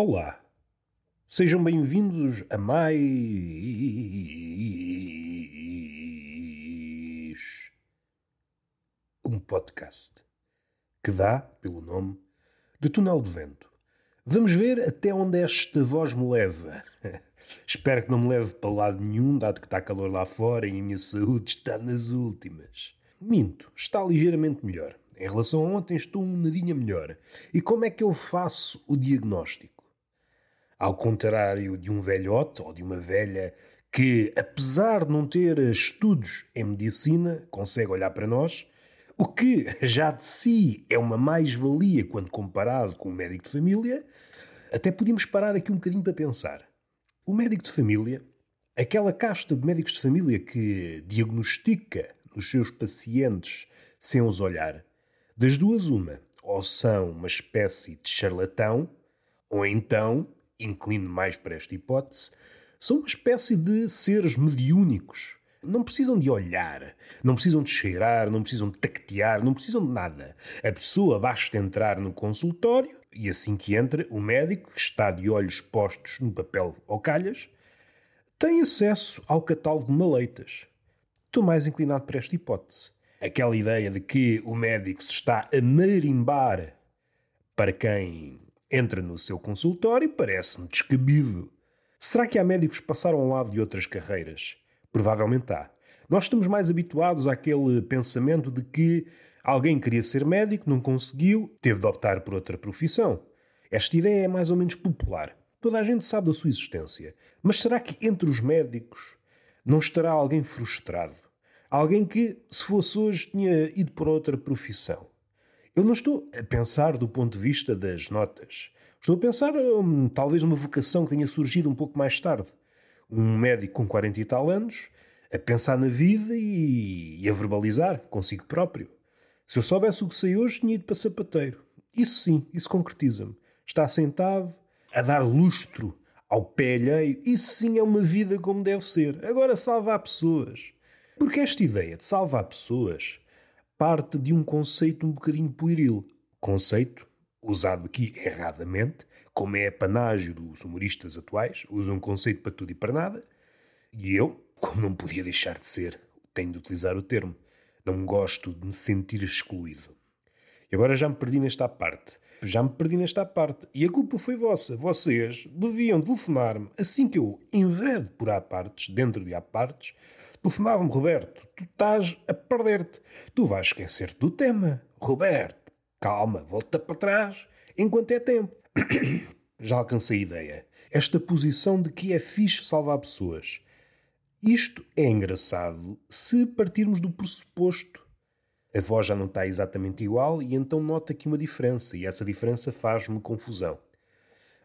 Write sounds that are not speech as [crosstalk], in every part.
Olá, sejam bem-vindos a mais um podcast que dá pelo nome de Túnel de Vento. Vamos ver até onde esta voz me leva. [laughs] Espero que não me leve para lado nenhum, dado que está calor lá fora e a minha saúde está nas últimas. Minto, está ligeiramente melhor. Em relação a ontem, estou um nadinha melhor. E como é que eu faço o diagnóstico? Ao contrário de um velhote ou de uma velha que, apesar de não ter estudos em medicina, consegue olhar para nós, o que já de si é uma mais-valia quando comparado com o médico de família, até podíamos parar aqui um bocadinho para pensar. O médico de família, aquela casta de médicos de família que diagnostica nos seus pacientes sem os olhar, das duas, uma, ou são uma espécie de charlatão, ou então inclino mais para esta hipótese, são uma espécie de seres mediúnicos. Não precisam de olhar, não precisam de cheirar, não precisam de tactear, não precisam de nada. A pessoa basta entrar no consultório e assim que entra, o médico, que está de olhos postos no papel ou calhas, tem acesso ao catálogo de maleitas. Estou mais inclinado para esta hipótese. Aquela ideia de que o médico se está a marimbar para quem entra no seu consultório parece-me descabido. Será que há médicos que passaram ao lado de outras carreiras? Provavelmente há. Nós estamos mais habituados àquele pensamento de que alguém queria ser médico, não conseguiu, teve de optar por outra profissão. Esta ideia é mais ou menos popular. Toda a gente sabe da sua existência. Mas será que entre os médicos não estará alguém frustrado? Alguém que, se fosse hoje, tinha ido por outra profissão? Eu não estou a pensar do ponto de vista das notas. Estou a pensar, hum, talvez, uma vocação que tenha surgido um pouco mais tarde. Um médico com 40 e tal anos a pensar na vida e, e a verbalizar consigo próprio. Se eu soubesse o que sei hoje, tinha ido para sapateiro. Isso sim, isso concretiza-me. Está sentado, a dar lustro ao pé alheio. Isso sim é uma vida como deve ser. Agora, salvar pessoas. Porque esta ideia de salvar pessoas parte de um conceito um bocadinho pueril. Conceito usado aqui erradamente, como é panágio dos humoristas atuais, usam um conceito para tudo e para nada, e eu, como não podia deixar de ser, tenho de utilizar o termo, não gosto de me sentir excluído. E agora já me perdi nesta parte. Já me perdi nesta parte. E a culpa foi vossa. Vocês deviam telefonar-me assim que eu enveredo por há partes, dentro de há partes, Telefonava-me, Roberto, tu estás a perder-te. Tu vais esquecer-te do tema. Roberto, calma, volta para trás, enquanto é tempo. [coughs] Já alcancei a ideia. Esta posição de que é fixe salvar pessoas. Isto é engraçado se partirmos do pressuposto. A voz já não está exatamente igual e então nota aqui uma diferença, e essa diferença faz-me confusão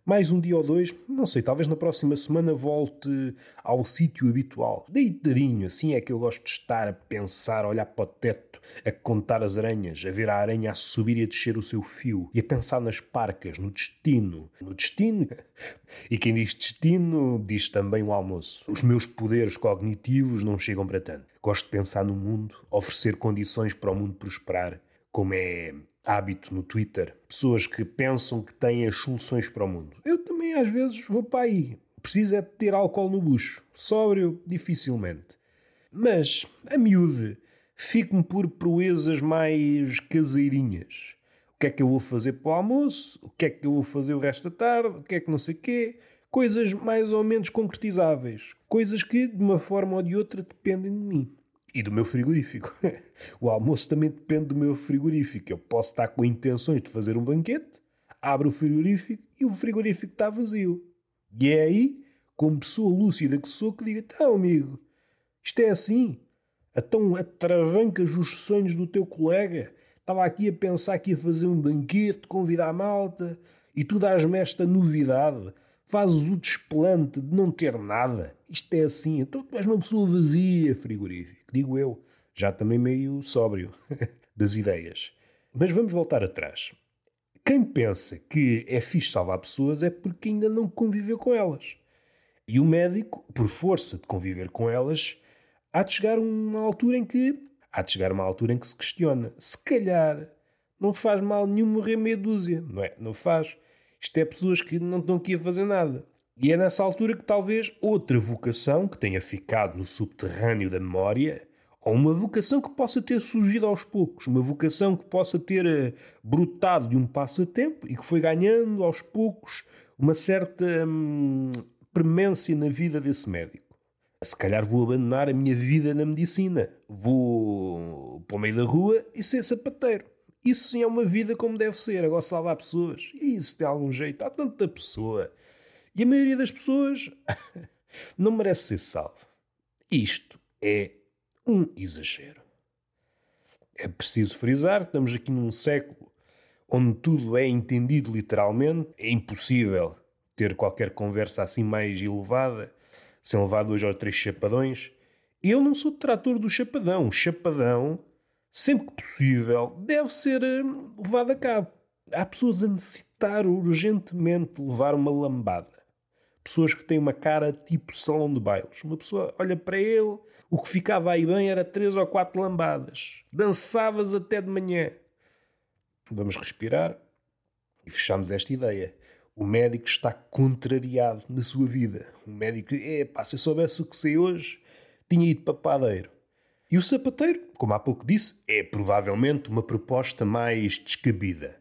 mais um dia ou dois, não sei, talvez na próxima semana volte ao sítio habitual. Deitadinho, assim é que eu gosto de estar a pensar, a olhar para o teto, a contar as aranhas, a ver a aranha a subir e a descer o seu fio, e a pensar nas parcas, no destino. No destino? [laughs] E quem diz destino, diz também o almoço. Os meus poderes cognitivos não chegam para tanto. Gosto de pensar no mundo, oferecer condições para o mundo prosperar, como é hábito no Twitter, pessoas que pensam que têm as soluções para o mundo. Eu também às vezes vou para aí. Preciso é de ter álcool no bucho. Sóbrio, dificilmente. Mas, a miúde, fico-me por proezas mais caseirinhas. O que é que eu vou fazer para o almoço? O que é que eu vou fazer o resto da tarde? O que é que não sei quê? Coisas mais ou menos concretizáveis. Coisas que, de uma forma ou de outra, dependem de mim. E do meu frigorífico. [laughs] o almoço também depende do meu frigorífico. Eu posso estar com intenções de fazer um banquete, abro o frigorífico e o frigorífico está vazio. E é aí, como pessoa lúcida que sou, que digo: então, amigo, isto é assim. Então atravancas os sonhos do teu colega. Estava aqui a pensar que ia fazer um banquete, convidar a malta, e tu dás-me esta novidade. Fazes o desplante de não ter nada. Isto é assim. Então tu és uma pessoa vazia, frigorífico digo eu, já também meio sóbrio [laughs] das ideias. Mas vamos voltar atrás. Quem pensa que é fixe salvar pessoas é porque ainda não conviveu com elas. E o médico, por força de conviver com elas, há de chegar uma altura em que há de chegar uma altura em que se questiona. Se calhar não faz mal nenhum morrer meia dúzia, não é? Não faz. Isto é pessoas que não estão aqui a fazer nada. E é nessa altura que talvez outra vocação que tenha ficado no subterrâneo da memória, ou uma vocação que possa ter surgido aos poucos, uma vocação que possa ter eh, brotado de um passatempo e que foi ganhando aos poucos uma certa hum, premência na vida desse médico. Se calhar vou abandonar a minha vida na medicina, vou para o meio da rua e ser sapateiro. Isso sim é uma vida como deve ser, agora salvar pessoas. E isso tem algum jeito, há tanta pessoa. E a maioria das pessoas [laughs] não merece ser salva. Isto é um exagero. É preciso frisar estamos aqui num século onde tudo é entendido literalmente. É impossível ter qualquer conversa assim mais elevada sem levar dois ou três chapadões. Eu não sou detrator do chapadão. O chapadão, sempre que possível, deve ser eh, levado a cabo. Há pessoas a necessitar urgentemente levar uma lambada. Pessoas que têm uma cara tipo salão de bailes. Uma pessoa olha para ele, o que ficava aí bem era três ou quatro lambadas. Dançavas até de manhã. Vamos respirar e fechamos esta ideia. O médico está contrariado na sua vida. O médico, é pá, se eu soubesse o que sei hoje, tinha ido para padeiro. E o sapateiro, como há pouco disse, é provavelmente uma proposta mais descabida.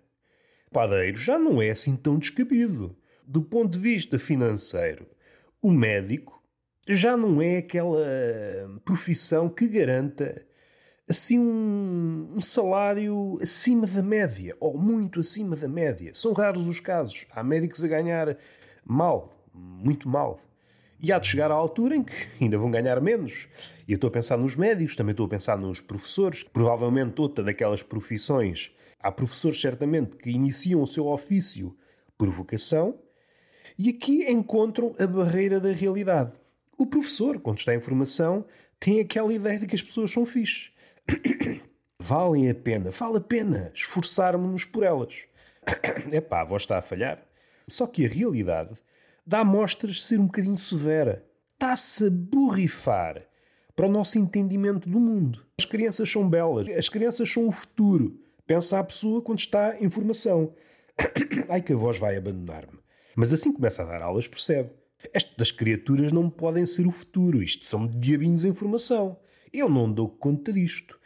Padeiro já não é assim tão descabido do ponto de vista financeiro, o médico já não é aquela profissão que garanta assim um, salário acima da média ou muito acima da média. São raros os casos. Há médicos a ganhar mal, muito mal. E há de chegar à altura em que ainda vão ganhar menos. E eu estou a pensar nos médicos, também estou a pensar nos professores. Provavelmente outra daquelas profissões. Há professores, certamente, que iniciam o seu ofício por vocação e aqui encontram a barreira da realidade. O professor, quando está em formação, tem aquela ideia de que as pessoas são fixes. [coughs] Valem a pena, vale a pena esforçarmos-nos por elas. [coughs] Epá, a voz está a falhar. Só que a realidade dá mostras de ser um bocadinho severa. Está-se a borrifar para o nosso entendimento do mundo. As crianças são belas, as crianças são o futuro. Pensa a pessoa quando está em formação. [coughs] Ai que a voz vai abandonar-me. Mas assim começa a dar aulas, percebe. Estas criaturas não podem ser o futuro. Isto são diabinhos em formação. Eu não dou conta disto.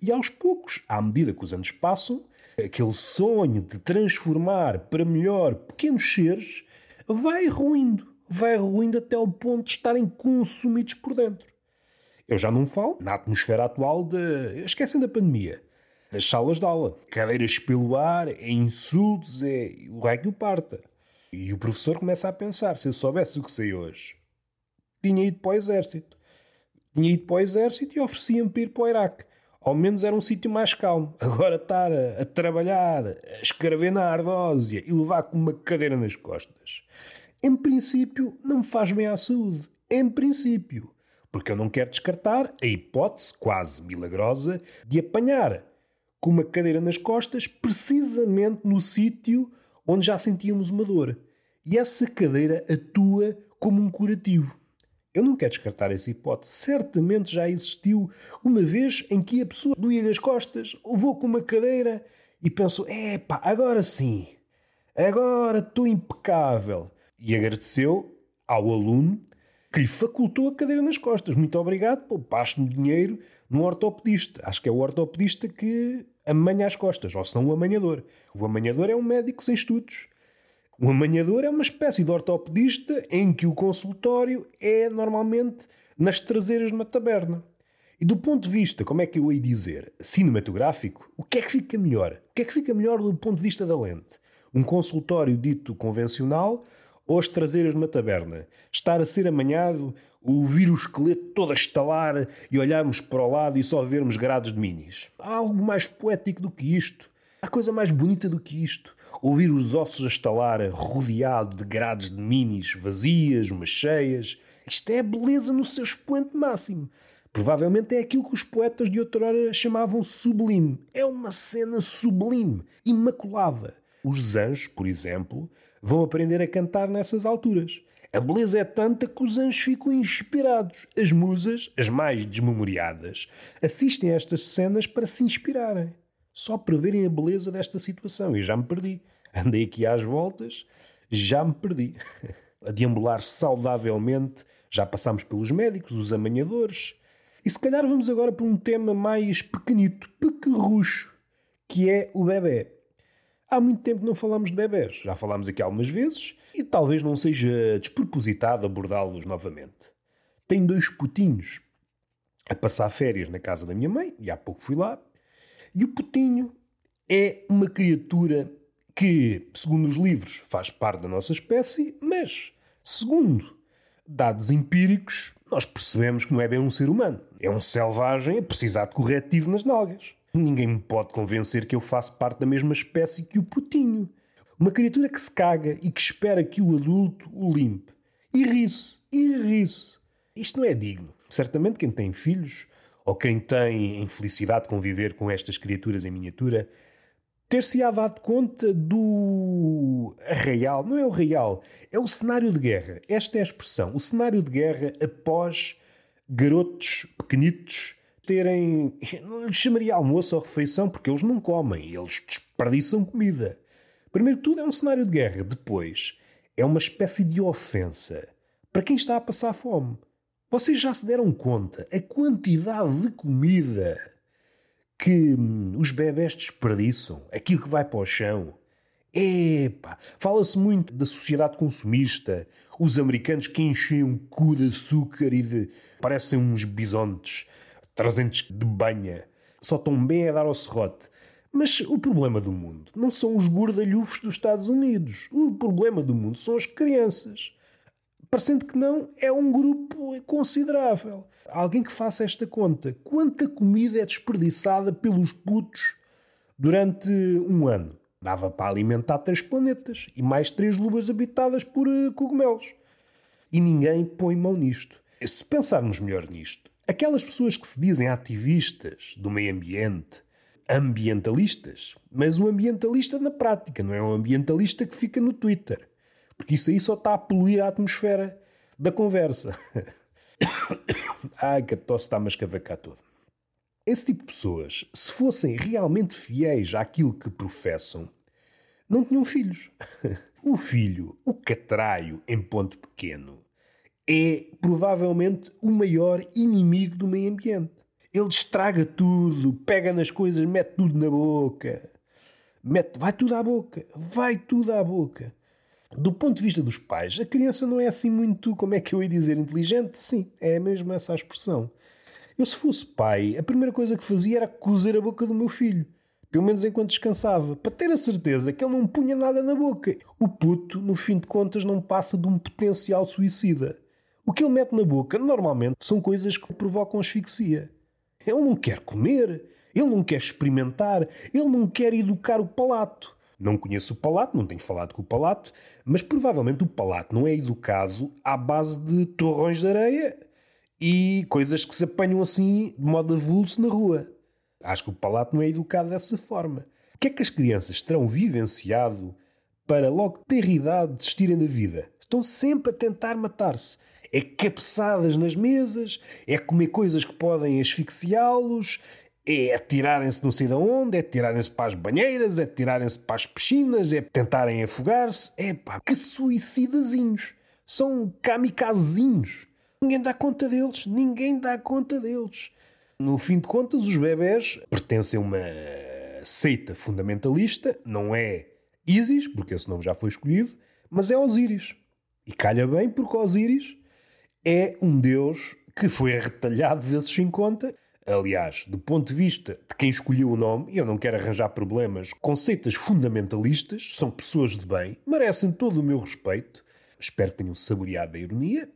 E aos poucos, à medida que os anos passam, aquele sonho de transformar para melhor pequenos seres vai ruindo. Vai ruindo até ao ponto de estarem consumidos por dentro. Eu já não falo na atmosfera atual de. Esquecem da pandemia. Das salas de aula. Cadeiras pelo ar, é insultos, é o raio que o parta. E o professor começa a pensar: se eu soubesse o que sei hoje, tinha ido para o exército. Tinha ido para o exército e oferecia-me para ir para o Iraque. Ao menos era um sítio mais calmo. [laughs] Agora estar a, a, trabalhar, a escrever na ardósia e levar com uma cadeira nas costas. Em princípio, não me faz bem à saúde. Em princípio. Porque eu não quero descartar a hipótese quase milagrosa de apanhar com uma cadeira nas costas precisamente no sítio onde já sentíamos uma dor. E essa cadeira atua como um curativo. Eu não quero descartar essa hipótese. Certamente já existiu uma vez em que a pessoa doía-lhe as costas, levou com uma cadeira e pensou: epá, agora sim, agora estou impecável. E agradeceu ao aluno que lhe facultou a cadeira nas costas. Muito obrigado, poupaste-me dinheiro num ortopedista. Acho que é o ortopedista que amanha as costas, ou se não o amanhador. O amanhador é um médico sem estudos. O amanhador é uma espécie de ortopedista em que o consultório é normalmente nas traseiras de uma taberna. E do ponto de vista, como é que eu hei dizer, cinematográfico, o que é que fica melhor? O que é que fica melhor do ponto de vista da lente? Um consultório dito convencional ou as traseiras de uma taberna? Estar a ser amanhado, ouvir o esqueleto todo a estalar e olharmos para o lado e só vermos grados de minis. Há algo mais poético do que isto. Há coisa mais bonita do que isto ouvir os ossos a estalar rodeado de grades de minis vazias, umas cheias. Isto é a beleza no seu expoente máximo. Provavelmente é aquilo que os poetas de outrora chamavam sublime. É uma cena sublime, imaculada. Os anjos, por exemplo, vão aprender a cantar nessas alturas. A beleza é tanta que os anjos ficam inspirados. As musas, as mais desmemoriadas, assistem a estas cenas para se inspirarem. Só para verem a beleza desta situação. E já me perdi. andei aqui às voltas, já me perdi. [laughs] A deambular saudavelmente, já passámos pelos médicos, os amanhadores, e se calhar vamos agora para um tema mais pequenito, pequerrucho, que é o bebê. Há muito tempo não falamos de bebés, já falámos aqui algumas vezes, e talvez não seja despropositado abordá-los novamente. Tenho dois putinhos a passar férias na casa da minha mãe, e há pouco fui lá, e o putinho é uma criatura que, segundo os livros, faz parte da nossa espécie, mas, segundo dados empíricos, nós percebemos que não é bem um ser humano. É um selvagem a precisar de corretivo nas nalgas. Ninguém me pode convencer que eu faço parte da mesma espécie que o putinho. Uma criatura que se caga e que espera que o adulto o limpe. E ri-se, e ri-se. Isto não é digno. Certamente quem tem filhos, ou quem tem a infelicidade de conviver com estas criaturas em miniatura, ter-se-á dado conta do real, não é o real, é o cenário de guerra. Esta é a expressão. O cenário de guerra após garotos pequenitos terem. Não lhes chamaria almoço ou refeição, porque eles não comem, eles desperdiçam comida. Primeiro tudo, é um cenário de guerra. Depois, é uma espécie de ofensa para quem está a passar fome. Vocês já se deram conta a quantidade de comida que hum, os bebés desperdiçam, aquilo que vai para o chão. Epá, fala-se muito da sociedade consumista, os americanos que enchem um cu de açúcar e de. parecem uns bisontes, trazentes de banha, só tão bem a dar ao serrote. Mas o problema do mundo não são os gordalhufos dos Estados Unidos. O problema do mundo são as crianças. Parecendo que não, é um grupo considerável alguém que faça esta conta. Quanta comida é desperdiçada pelos putos durante um ano? Dava para alimentar três planetas e mais três luas habitadas por uh, cogumelos. E ninguém põe mão nisto. Se pensarmos melhor nisto, aquelas pessoas que se dizem ativistas do meio ambiente, ambientalistas, mas o ambientalista na prática, não é um ambientalista que fica no Twitter. Porque isso aí só está a poluir a atmosfera da conversa. [coughs] Ai, que a tosse está a mascavacar todo. Esse tipo de pessoas, se fossem realmente fiéis àquilo que professam, não tinham filhos. [laughs] O filho, o catraio em ponto pequeno, é provavelmente o maior inimigo do meio ambiente. Ele estraga tudo, pega nas coisas, mete tudo na boca. Mete, vai tudo à boca, vai tudo à boca. Do ponto de vista dos pais, a criança não é assim muito, como é que eu ia dizer, inteligente? Sim, é mesmo essa a expressão. Eu, se fosse pai, a primeira coisa que fazia era cozer a boca do meu filho. Pelo menos enquanto descansava. Para ter a certeza que ele não punha nada na boca. O puto, no fim de contas, não passa de um potencial suicida. O que ele mete na boca, normalmente, são coisas que provocam asfixia. Ele não quer comer, ele não quer experimentar, ele não quer educar o palato. Não conheço o Palato, não tenho falado com o Palato, mas provavelmente o Palato não é educado à base de torrões de areia e coisas que se apanham assim de modo avulso na rua. Acho que o Palato não é educado dessa forma. O que é que as crianças terão vivenciado para logo ter idade de desistirem da vida? Estão sempre a tentar matar-se. É cabeçadas nas mesas, é comer coisas que podem asfixiá-los, é atirarem-se não sei de onde, é atirarem-se para as banheiras, é atirarem-se para as piscinas, é tentarem afogar-se. É pá, que suicidazinhos. São kamikazinhos. Ninguém dá conta deles. Ninguém dá conta deles. No fim de contas, os bebés pertencem a uma seita fundamentalista. Não é Isis, porque esse nome já foi escolhido, mas é Osíris. E calha bem porque Osíris é um deus que foi retalhado vezes sem conta Aliás, do ponto de vista de quem escolheu o nome, eu não quero arranjar problemas, conceitos fundamentalistas, são pessoas de bem, merecem todo o meu respeito, espero que tenham saboreado a ironia,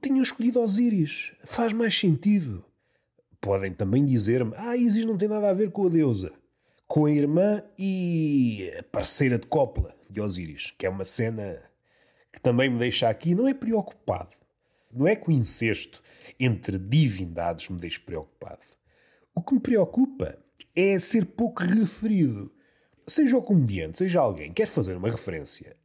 tenham escolhido Osíris. Faz mais sentido. Podem também dizer-me, ah, Isis não tem nada a ver com a deusa, com a irmã e a parceira de copla de Osíris, que é uma cena que também me deixa aqui, não é preocupado. Não é com incesto entre divindades me deixe preocupado. O que me preocupa é ser pouco referido. Seja o comediante, seja alguém que quer fazer uma referência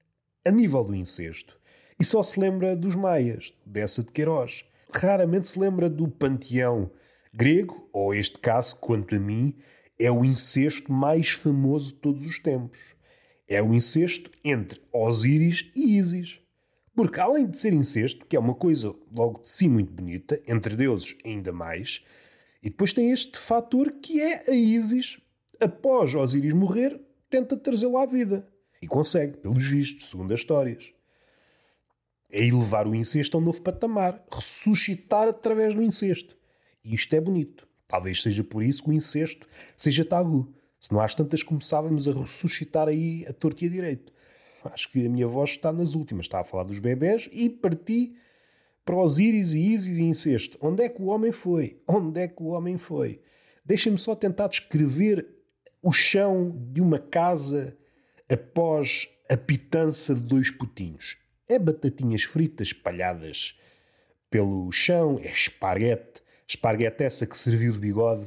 a nível do incesto e só se lembra dos maias, dessa de Queiroz. Raramente se lembra do panteão grego, ou este caso, quanto a mim, é o incesto mais famoso de todos os tempos. É o incesto entre Osíris e Ísis. Porque além de ser incesto, que é uma coisa logo de si muito bonita, entre deuses ainda mais, e depois tem este fator que é a Ísis, após Osíris morrer, tenta trazê-lo à vida. E consegue, pelos vistos, segundo as histórias. É elevar o incesto a um novo patamar, ressuscitar através do incesto. E isto é bonito. Talvez seja por isso que o incesto seja tabu. Se não às tantas começávamos a ressuscitar aí a torta e a direito. Acho que a minha voz está nas últimas. Está a falar dos bebés e parti para Osíris e Ísis e incesto. Onde é que o homem foi? Onde é que o homem foi? Deixem-me só tentar descrever o chão de uma casa após a pitança de dois putinhos. É batatinhas fritas espalhadas pelo chão, é esparguete, esparguete essa que serviu de bigode.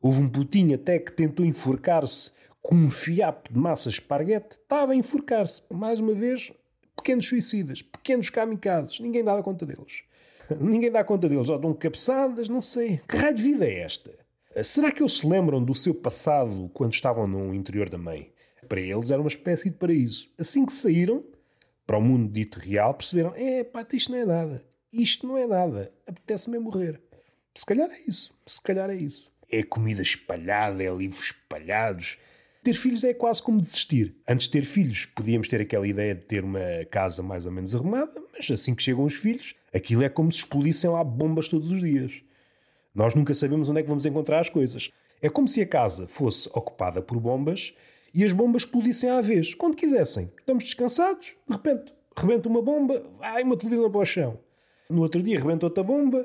Houve um putinho até que tentou enforcar-se com um fiapo de massa esparguete, estava a enforcar-se. Mais uma vez, pequenos suicidas, pequenos kamikazes, ninguém dá conta deles. [laughs] ninguém dá conta deles, ou dão cabeçadas, não sei. Que raio de vida é esta? Será que eles se lembram do seu passado quando estavam no interior da mãe? Para eles era uma espécie de paraíso. Assim que saíram, para o mundo dito real, perceberam: é pá, isto não é nada. Isto não é nada. Apetece-me morrer. Se calhar é isso. Se calhar é isso. É comida espalhada, é livros espalhados. Ter filhos é quase como desistir. Antes de ter filhos, podíamos ter aquela ideia de ter uma casa mais ou menos arrumada, mas assim que chegam os filhos, aquilo é como se explodissem lá bombas todos os dias. Nós nunca sabemos onde é que vamos encontrar as coisas. É como se a casa fosse ocupada por bombas e as bombas explodissem à vez, quando quisessem. Estamos descansados, de repente, rebenta uma bomba, vai uma televisão para o chão. No outro dia rebenta outra bomba,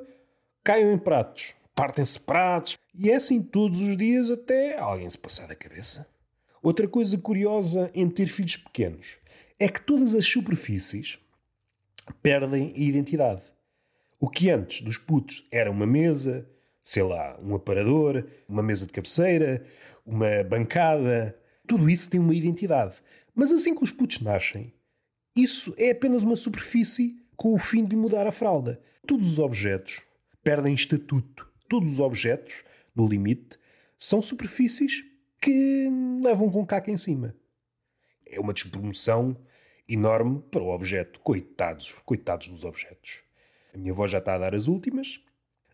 caem em pratos, partem-se pratos, e é assim todos os dias até alguém se passar da cabeça. Outra coisa curiosa em ter filhos pequenos é que todas as superfícies perdem a identidade. O que antes dos putos era uma mesa, sei lá, um aparador, uma mesa de cabeceira, uma bancada, tudo isso tem uma identidade. Mas assim que os putos nascem, isso é apenas uma superfície com o fim de mudar a fralda. Todos os objetos perdem estatuto. Todos os objetos, no limite, são superfícies que levam com caca em cima. É uma despromoção enorme para o objeto. Coitados, coitados dos objetos. A minha avó já está a dar as últimas.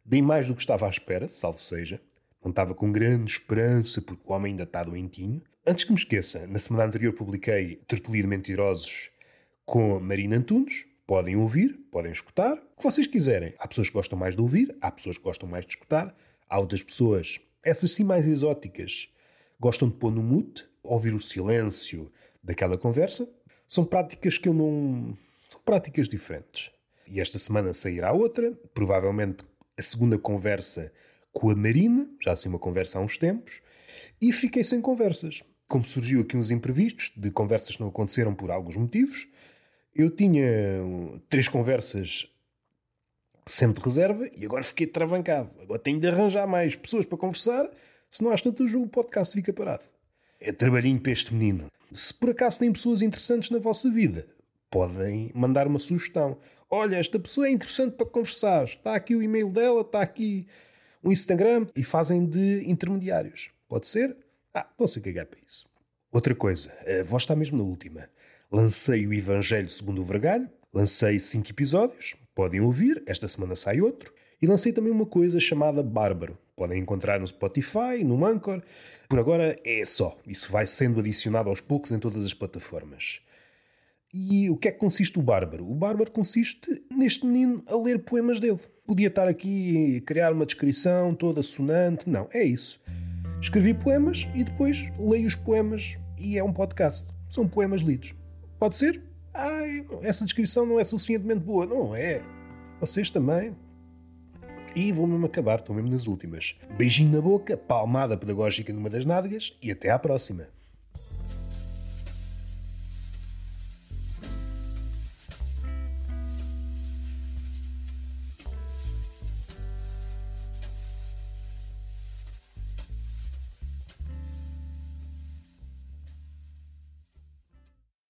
Dei mais do que estava à espera, salvo seja. Não estava com grande esperança porque o homem ainda está doentinho. Antes que me esqueça, na semana anterior publiquei Tertulia de Mentirosos com Marina Antunes. Podem ouvir, podem escutar, o que vocês quiserem. Há pessoas que gostam mais de ouvir, há pessoas que gostam mais de escutar, há outras pessoas, essas sim mais exóticas, gostam de pôr no mute, ouvir o silêncio daquela conversa. São práticas que eu não. São práticas diferentes. E esta semana sairá outra, provavelmente a segunda conversa com a Marina, já assim uma conversa há uns tempos, e fiquei sem conversas como surgiu aqui uns imprevistos de conversas que não aconteceram por alguns motivos, eu tinha três conversas sempre de reserva e agora fiquei travancado. Agora tenho de arranjar mais pessoas para conversar, senão às tantas o podcast fica parado. É trabalhinho para este menino. Se por acaso têm pessoas interessantes na vossa vida, podem mandar uma sugestão. Olha, esta pessoa é interessante para conversar. Está aqui o e-mail dela, está aqui o Instagram e fazem de intermediários. Pode ser? Ah, estão-se a cagar para isso. Outra coisa, a voz está mesmo na última. Lancei o Evangelho segundo o Vergalho, lancei cinco episódios, podem ouvir, esta semana sai outro, e lancei também uma coisa chamada Bárbaro. Podem encontrar no Spotify, no Anchor. Por agora é só. Isso vai sendo adicionado aos poucos em todas as plataformas. E o que é que consiste o Bárbaro? O Bárbaro consiste neste menino a ler poemas dele. Podia estar aqui a criar uma descrição toda sonante. Não, é isso. Escrevi poemas e depois leio os poemas e é um podcast. São poemas lidos. Pode ser? Ai, essa descrição não é suficientemente boa. Não é. Vocês também. E vou mesmo acabar, estou mesmo nas últimas. Beijinho na boca, palmada pedagógica numa das nádegas e até à próxima.